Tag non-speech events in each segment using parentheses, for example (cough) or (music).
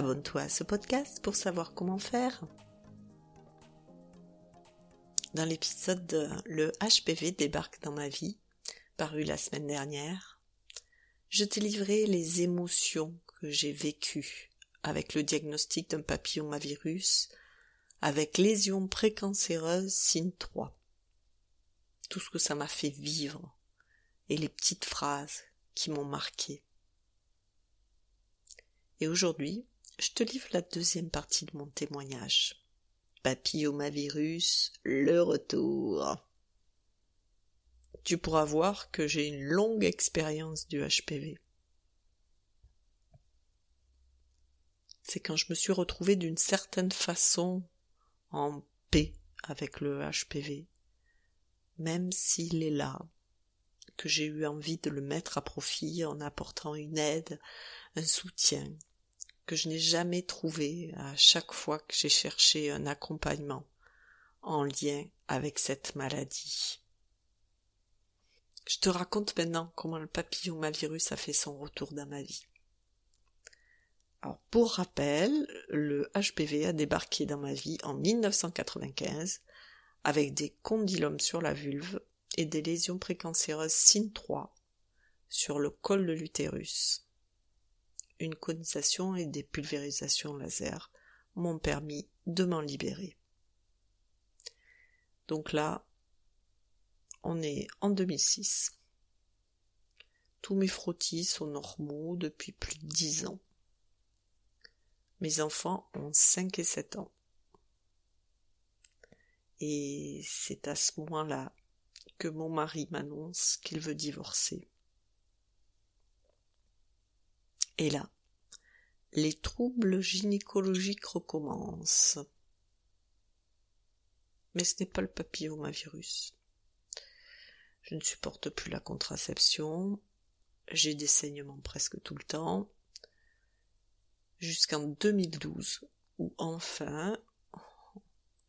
Abonne-toi à ce podcast pour savoir comment faire. Dans l'épisode de Le HPV débarque dans ma vie, paru la semaine dernière, je t'ai livré les émotions que j'ai vécues avec le diagnostic d'un papillomavirus avec lésion précancéreuse signe 3. Tout ce que ça m'a fait vivre et les petites phrases qui m'ont marqué. Et aujourd'hui, je te livre la deuxième partie de mon témoignage. Papillomavirus, le retour. Tu pourras voir que j'ai une longue expérience du HPV. C'est quand je me suis retrouvée d'une certaine façon en paix avec le HPV, même s'il est là, que j'ai eu envie de le mettre à profit en apportant une aide, un soutien, je n'ai jamais trouvé à chaque fois que j'ai cherché un accompagnement en lien avec cette maladie. Je te raconte maintenant comment le papillomavirus a fait son retour dans ma vie. Alors, pour rappel, le HPV a débarqué dans ma vie en 1995 avec des condylomes sur la vulve et des lésions précancéreuses SIN3 sur le col de l'utérus une conisation et des pulvérisations laser m'ont permis de m'en libérer. Donc là, on est en 2006. Tous mes frottis sont normaux depuis plus de dix ans. Mes enfants ont 5 et 7 ans. Et c'est à ce moment-là que mon mari m'annonce qu'il veut divorcer. Et là, les troubles gynécologiques recommencent. Mais ce n'est pas le papillomavirus. Je ne supporte plus la contraception, j'ai des saignements presque tout le temps, jusqu'en 2012, où enfin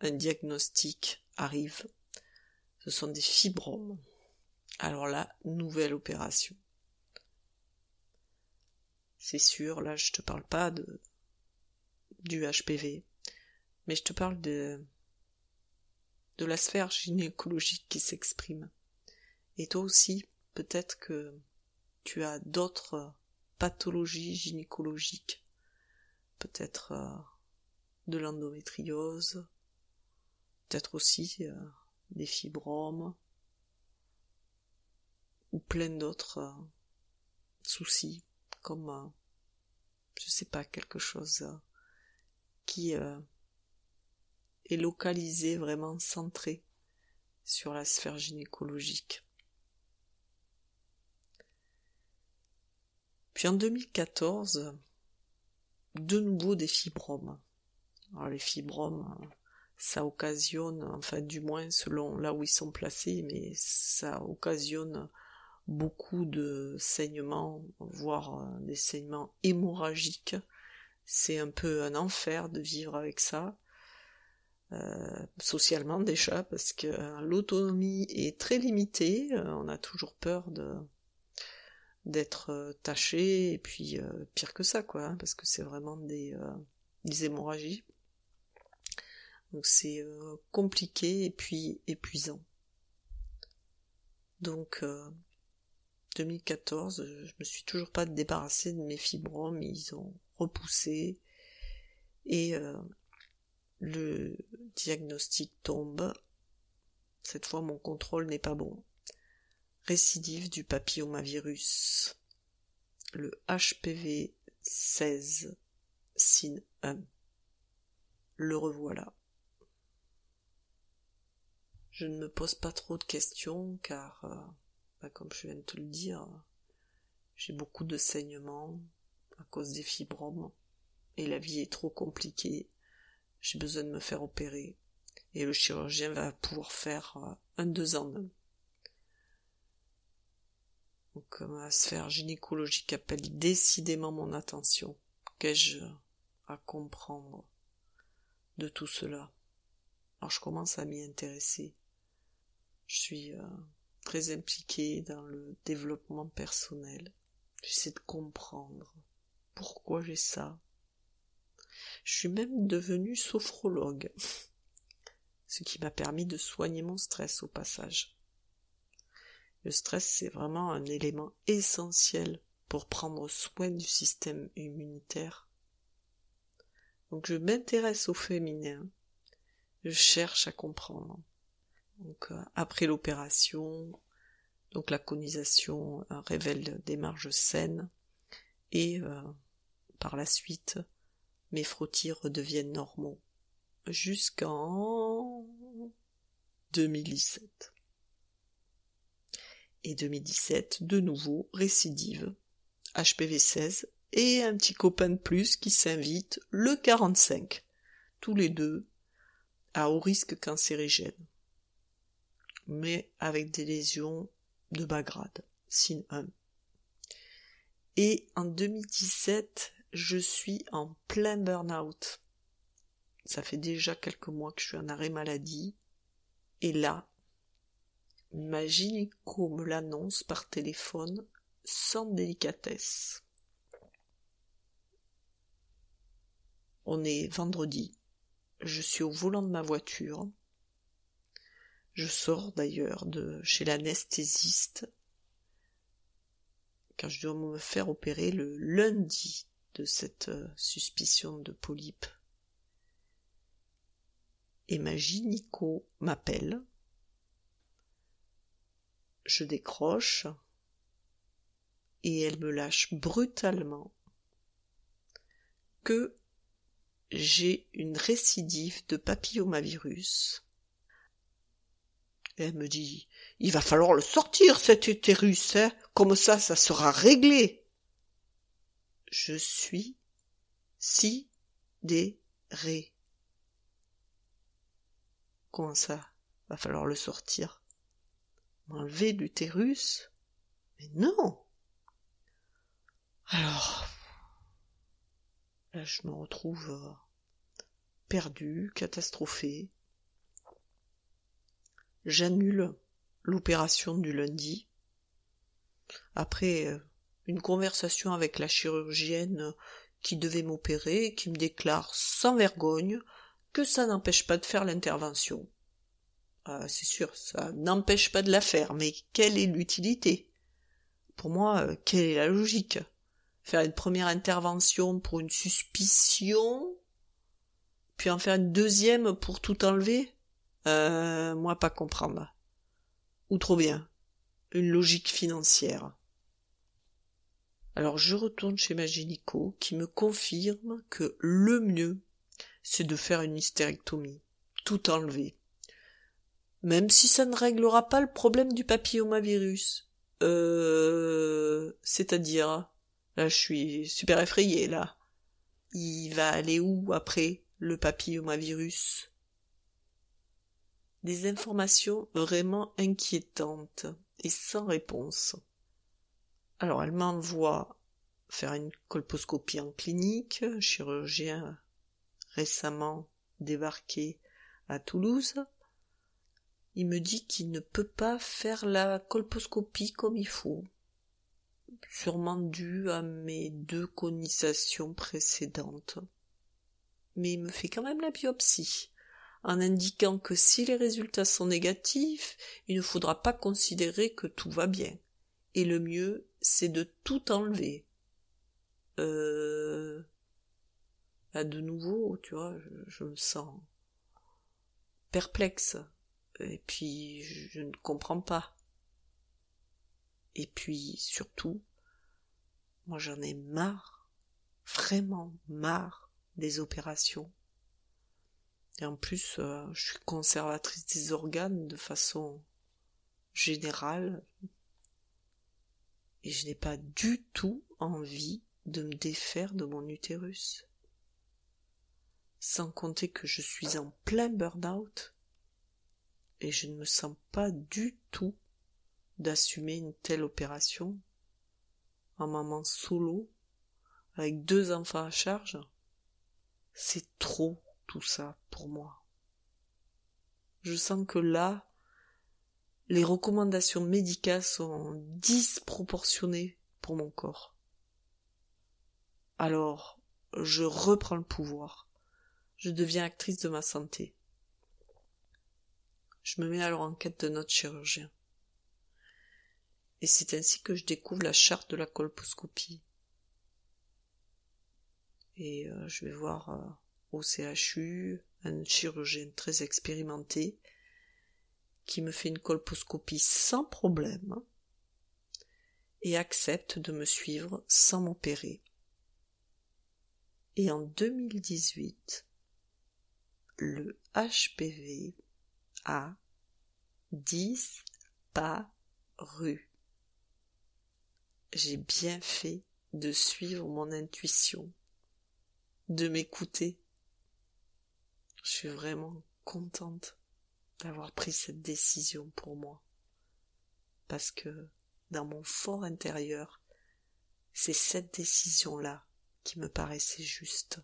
un diagnostic arrive. Ce sont des fibromes. Alors là, nouvelle opération. C'est sûr, là je te parle pas de du HPV, mais je te parle de de la sphère gynécologique qui s'exprime. Et toi aussi, peut-être que tu as d'autres pathologies gynécologiques, peut-être euh, de l'endométriose, peut-être aussi euh, des fibromes, ou plein d'autres euh, soucis comme, euh, je sais pas, quelque chose euh, qui euh, est localisé, vraiment centré sur la sphère gynécologique. Puis en 2014, de nouveau des fibromes. Alors les fibromes, ça occasionne, enfin du moins selon là où ils sont placés, mais ça occasionne beaucoup de saignements, voire euh, des saignements hémorragiques. C'est un peu un enfer de vivre avec ça. Euh, socialement déjà parce que euh, l'autonomie est très limitée, on a toujours peur de d'être taché et puis pire que ça quoi, hein, parce que c'est vraiment des, des hémorragies. Donc c'est compliqué et puis épuisant. Donc 2014, je me suis toujours pas débarrassée de mes fibromes, ils ont repoussé et euh, le diagnostic tombe. Cette fois, mon contrôle n'est pas bon. Récidive du papillomavirus. Le HPV 16 SIN 1. Le revoilà. Je ne me pose pas trop de questions car euh, bah, comme je viens de te le dire, j'ai beaucoup de saignements à cause des fibromes et la vie est trop compliquée j'ai besoin de me faire opérer. Et le chirurgien va pouvoir faire euh, un deux en un. Donc ma sphère gynécologique appelle décidément mon attention. Qu'ai-je à comprendre de tout cela? Alors je commence à m'y intéresser. Je suis euh, très impliquée dans le développement personnel. J'essaie de comprendre pourquoi j'ai ça. Je suis même devenue sophrologue, (laughs) ce qui m'a permis de soigner mon stress au passage. Le stress, c'est vraiment un élément essentiel pour prendre soin du système immunitaire. Donc je m'intéresse au féminin, je cherche à comprendre. Donc euh, après l'opération, donc la conisation euh, révèle des marges saines et euh, par la suite mes frottis redeviennent normaux jusqu'en 2017. Et 2017, de nouveau, récidive, HPV 16 et un petit copain de plus qui s'invite le 45, tous les deux à haut risque cancérigène, mais avec des lésions de bas grade, signe 1. Et en 2017, je suis en plein burn-out. Ça fait déjà quelques mois que je suis en arrêt maladie. Et là, ma gynéco me l'annonce par téléphone sans délicatesse. On est vendredi. Je suis au volant de ma voiture. Je sors d'ailleurs de chez l'anesthésiste car je dois me faire opérer le lundi de cette euh, suspicion de polype. Et ma gynéco m'appelle. Je décroche et elle me lâche brutalement que j'ai une récidive de papillomavirus. Elle me dit, il va falloir le sortir, cet utérus, hein. Comme ça, ça sera réglé. Je suis sidéré. Comment ça? Va falloir le sortir? M'enlever l'utérus? Mais non! Alors, là, je me retrouve euh, perdu, catastrophé. J'annule l'opération du lundi. Après euh, une conversation avec la chirurgienne qui devait m'opérer, qui me déclare sans vergogne que ça n'empêche pas de faire l'intervention. Ah, c'est sûr, ça n'empêche pas de la faire, mais quelle est l'utilité? Pour moi, euh, quelle est la logique? Faire une première intervention pour une suspicion, puis en faire une deuxième pour tout enlever? Euh, Moi, pas comprendre. Ou trop bien. Une logique financière. Alors je retourne chez ma gynéco qui me confirme que le mieux, c'est de faire une hystérectomie. Tout enlever. Même si ça ne réglera pas le problème du papillomavirus. Euh, c'est-à-dire, là je suis super effrayée là. Il va aller où après le papillomavirus? Des informations vraiment inquiétantes et sans réponse. Alors elle m'envoie faire une colposcopie en clinique, chirurgien récemment débarqué à Toulouse. Il me dit qu'il ne peut pas faire la colposcopie comme il faut, sûrement dû à mes deux conisations précédentes. Mais il me fait quand même la biopsie en indiquant que si les résultats sont négatifs, il ne faudra pas considérer que tout va bien. Et le mieux, c'est de tout enlever. Euh... Là, de nouveau, tu vois, je, je me sens perplexe. Et puis, je ne comprends pas. Et puis, surtout, moi j'en ai marre, vraiment marre des opérations et en plus, euh, je suis conservatrice des organes de façon générale. Et je n'ai pas du tout envie de me défaire de mon utérus. sans compter que je suis en plein burn-out, et je ne me sens pas du tout d'assumer une telle opération en maman solo, avec deux enfants à charge. C'est trop tout ça pour moi. Je sens que là, les recommandations médicales sont disproportionnées pour mon corps. Alors, je reprends le pouvoir. Je deviens actrice de ma santé. Je me mets alors en quête de notre chirurgien. Et c'est ainsi que je découvre la charte de la colposcopie. Et euh, je vais voir euh, au CHU un chirurgien très expérimenté qui me fait une colposcopie sans problème et accepte de me suivre sans m'opérer. Et en 2018, le HPV a disparu. J'ai bien fait de suivre mon intuition, de m'écouter. Je suis vraiment contente d'avoir pris cette décision pour moi. Parce que dans mon fort intérieur, c'est cette décision-là qui me paraissait juste.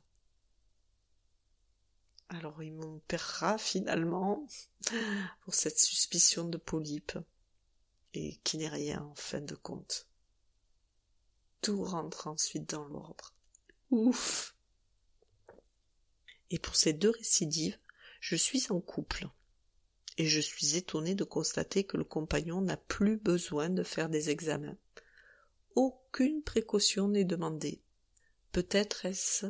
Alors il m'opérera finalement (laughs) pour cette suspicion de polype et qui n'est rien en fin de compte. Tout rentre ensuite dans l'ordre. Ouf. Et pour ces deux récidives, je suis en couple. Et je suis étonnée de constater que le compagnon n'a plus besoin de faire des examens. Aucune précaution n'est demandée. Peut-être est-ce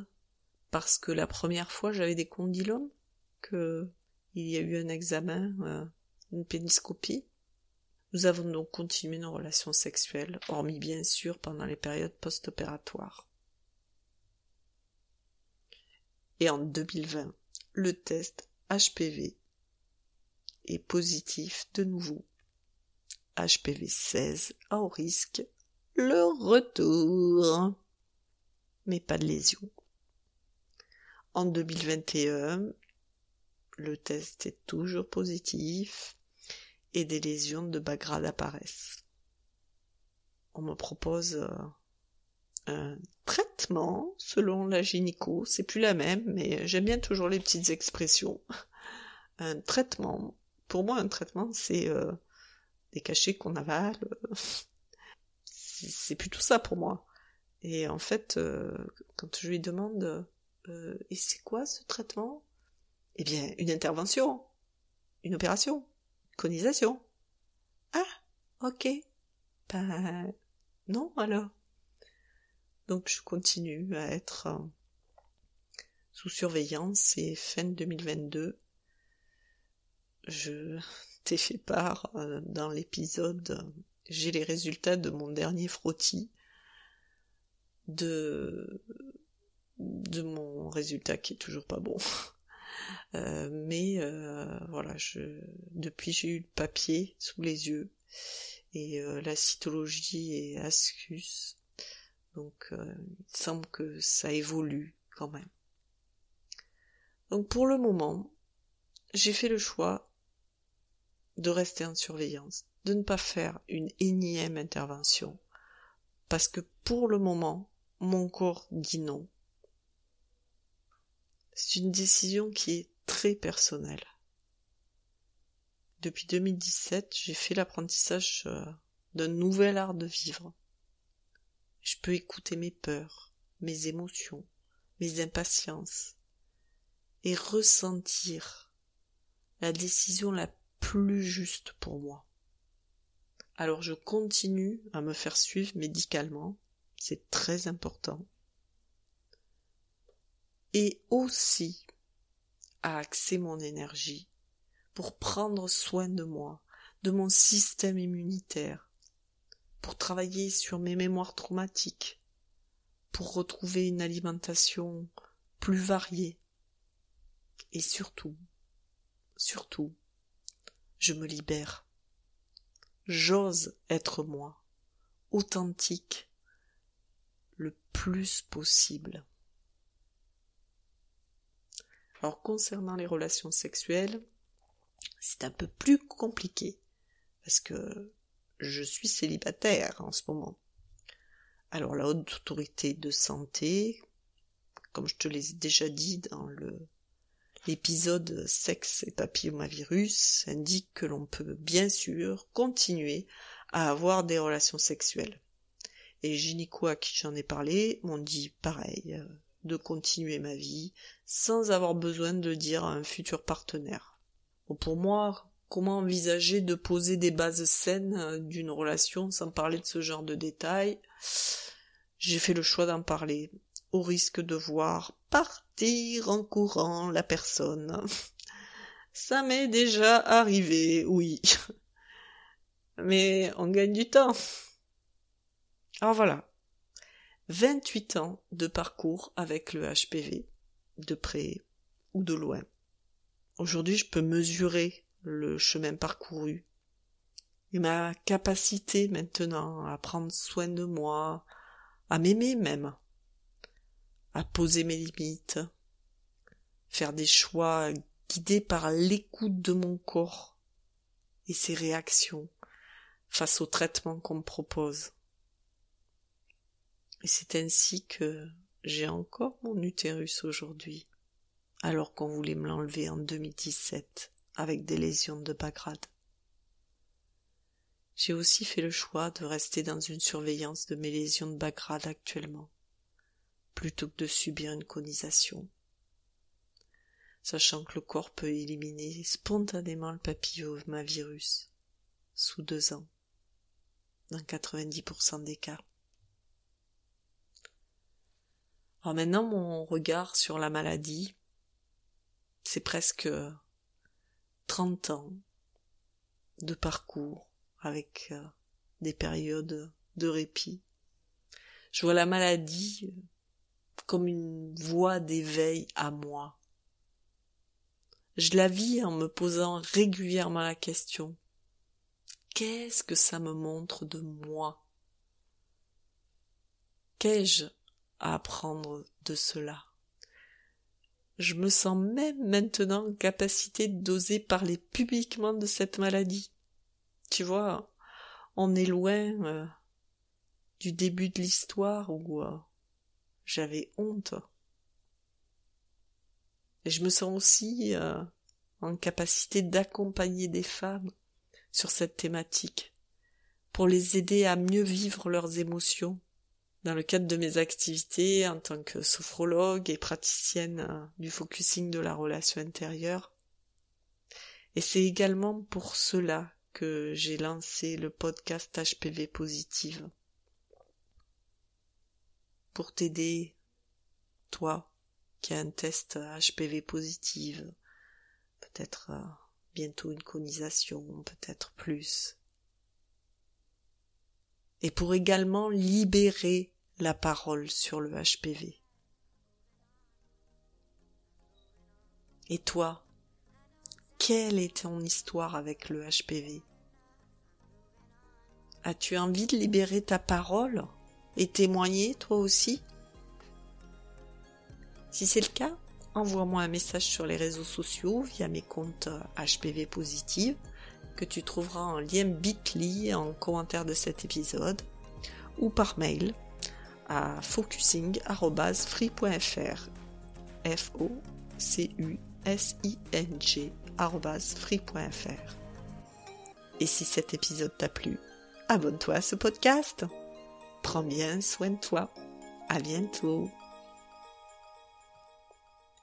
parce que la première fois j'avais des condylomes que il y a eu un examen, euh, une péniscopie. Nous avons donc continué nos relations sexuelles, hormis bien sûr pendant les périodes post-opératoires. Et en 2020, le test HPV est positif de nouveau. HPV 16 à haut risque, le retour. Mais pas de lésion. En 2021, le test est toujours positif et des lésions de bas grade apparaissent. On me propose euh, un traitement selon la gynéco, c'est plus la même, mais j'aime bien toujours les petites expressions. Un traitement, pour moi un traitement c'est euh, des cachets qu'on avale, c'est plutôt ça pour moi. Et en fait, euh, quand je lui demande euh, et c'est quoi ce traitement? Eh bien, une intervention, une opération, conisation. Ah, ok. Ben non alors. Donc je continue à être euh, sous surveillance et fin 2022, je (laughs) t'ai fait part euh, dans l'épisode, j'ai les résultats de mon dernier frottis de de mon résultat qui est toujours pas bon. (laughs) Euh, mais voilà, je depuis j'ai eu le papier sous les yeux et la cytologie est ascus. Donc il semble que ça évolue quand même. Donc pour le moment, j'ai fait le choix de rester en surveillance, de ne pas faire une énième intervention, parce que pour le moment, mon corps dit non. C'est une décision qui est très personnelle. Depuis 2017, j'ai fait l'apprentissage euh, d'un nouvel art de vivre. Je peux écouter mes peurs, mes émotions, mes impatiences et ressentir la décision la plus juste pour moi. Alors je continue à me faire suivre médicalement, c'est très important et aussi à axer mon énergie pour prendre soin de moi, de mon système immunitaire, pour travailler sur mes mémoires traumatiques, pour retrouver une alimentation plus variée. Et surtout, surtout, je me libère. J'ose être moi, authentique, le plus possible. Alors concernant les relations sexuelles, c'est un peu plus compliqué parce que je suis célibataire en ce moment. Alors la haute autorité de santé, comme je te l'ai déjà dit dans l'épisode sexe et papillomavirus, indique que l'on peut bien sûr continuer à avoir des relations sexuelles. Et gynéco à qui j'en ai parlé m'ont dit pareil, euh, de continuer ma vie sans avoir besoin de dire à un futur partenaire. pour moi, comment envisager de poser des bases saines euh, d'une relation sans parler de ce genre de détails J'ai fait le choix d'en parler, au risque de voir partir en courant la personne. (laughs) Ça m'est déjà arrivé, oui. (laughs) Mais on gagne du temps. Alors voilà. 28 ans de parcours avec le HPV, de près ou de loin. Aujourd'hui, je peux mesurer le chemin parcouru et ma capacité maintenant à prendre soin de moi, à m'aimer même, à poser mes limites, faire des choix guidés par l'écoute de mon corps et ses réactions face au traitement qu'on me propose. Et c'est ainsi que j'ai encore mon utérus aujourd'hui, alors qu'on voulait me l'enlever en 2017 avec des lésions de Bagrade. J'ai aussi fait le choix de rester dans une surveillance de mes lésions de Bagrade actuellement, plutôt que de subir une conisation. Sachant que le corps peut éliminer spontanément le papillomavirus sous deux ans, dans 90% des cas. Alors maintenant, mon regard sur la maladie, c'est presque 30 ans de parcours avec euh, des périodes de répit. Je vois la maladie comme une voie d'éveil à moi. Je la vis en me posant régulièrement la question Qu'est-ce que ça me montre de moi? Qu'ai-je à apprendre de cela? Je me sens même maintenant en capacité d'oser parler publiquement de cette maladie. Tu vois, on est loin euh, du début de l'histoire où euh, j'avais honte. Et je me sens aussi euh, en capacité d'accompagner des femmes sur cette thématique, pour les aider à mieux vivre leurs émotions. Dans le cadre de mes activités en tant que sophrologue et praticienne du focusing de la relation intérieure. Et c'est également pour cela que j'ai lancé le podcast HPV Positive. Pour t'aider, toi, qui as un test HPV positive, peut-être euh, bientôt une conisation, peut-être plus. Et pour également libérer la parole sur le HPV. Et toi, quelle est ton histoire avec le HPV As-tu envie de libérer ta parole et témoigner toi aussi? Si c'est le cas, envoie-moi un message sur les réseaux sociaux via mes comptes HPV Positive que tu trouveras en lien bit.ly en commentaire de cet épisode ou par mail à focusing.free.fr f o c u s i n g free.fr. Et si cet épisode t'a plu, abonne-toi à ce podcast. Prends bien soin de toi. À bientôt.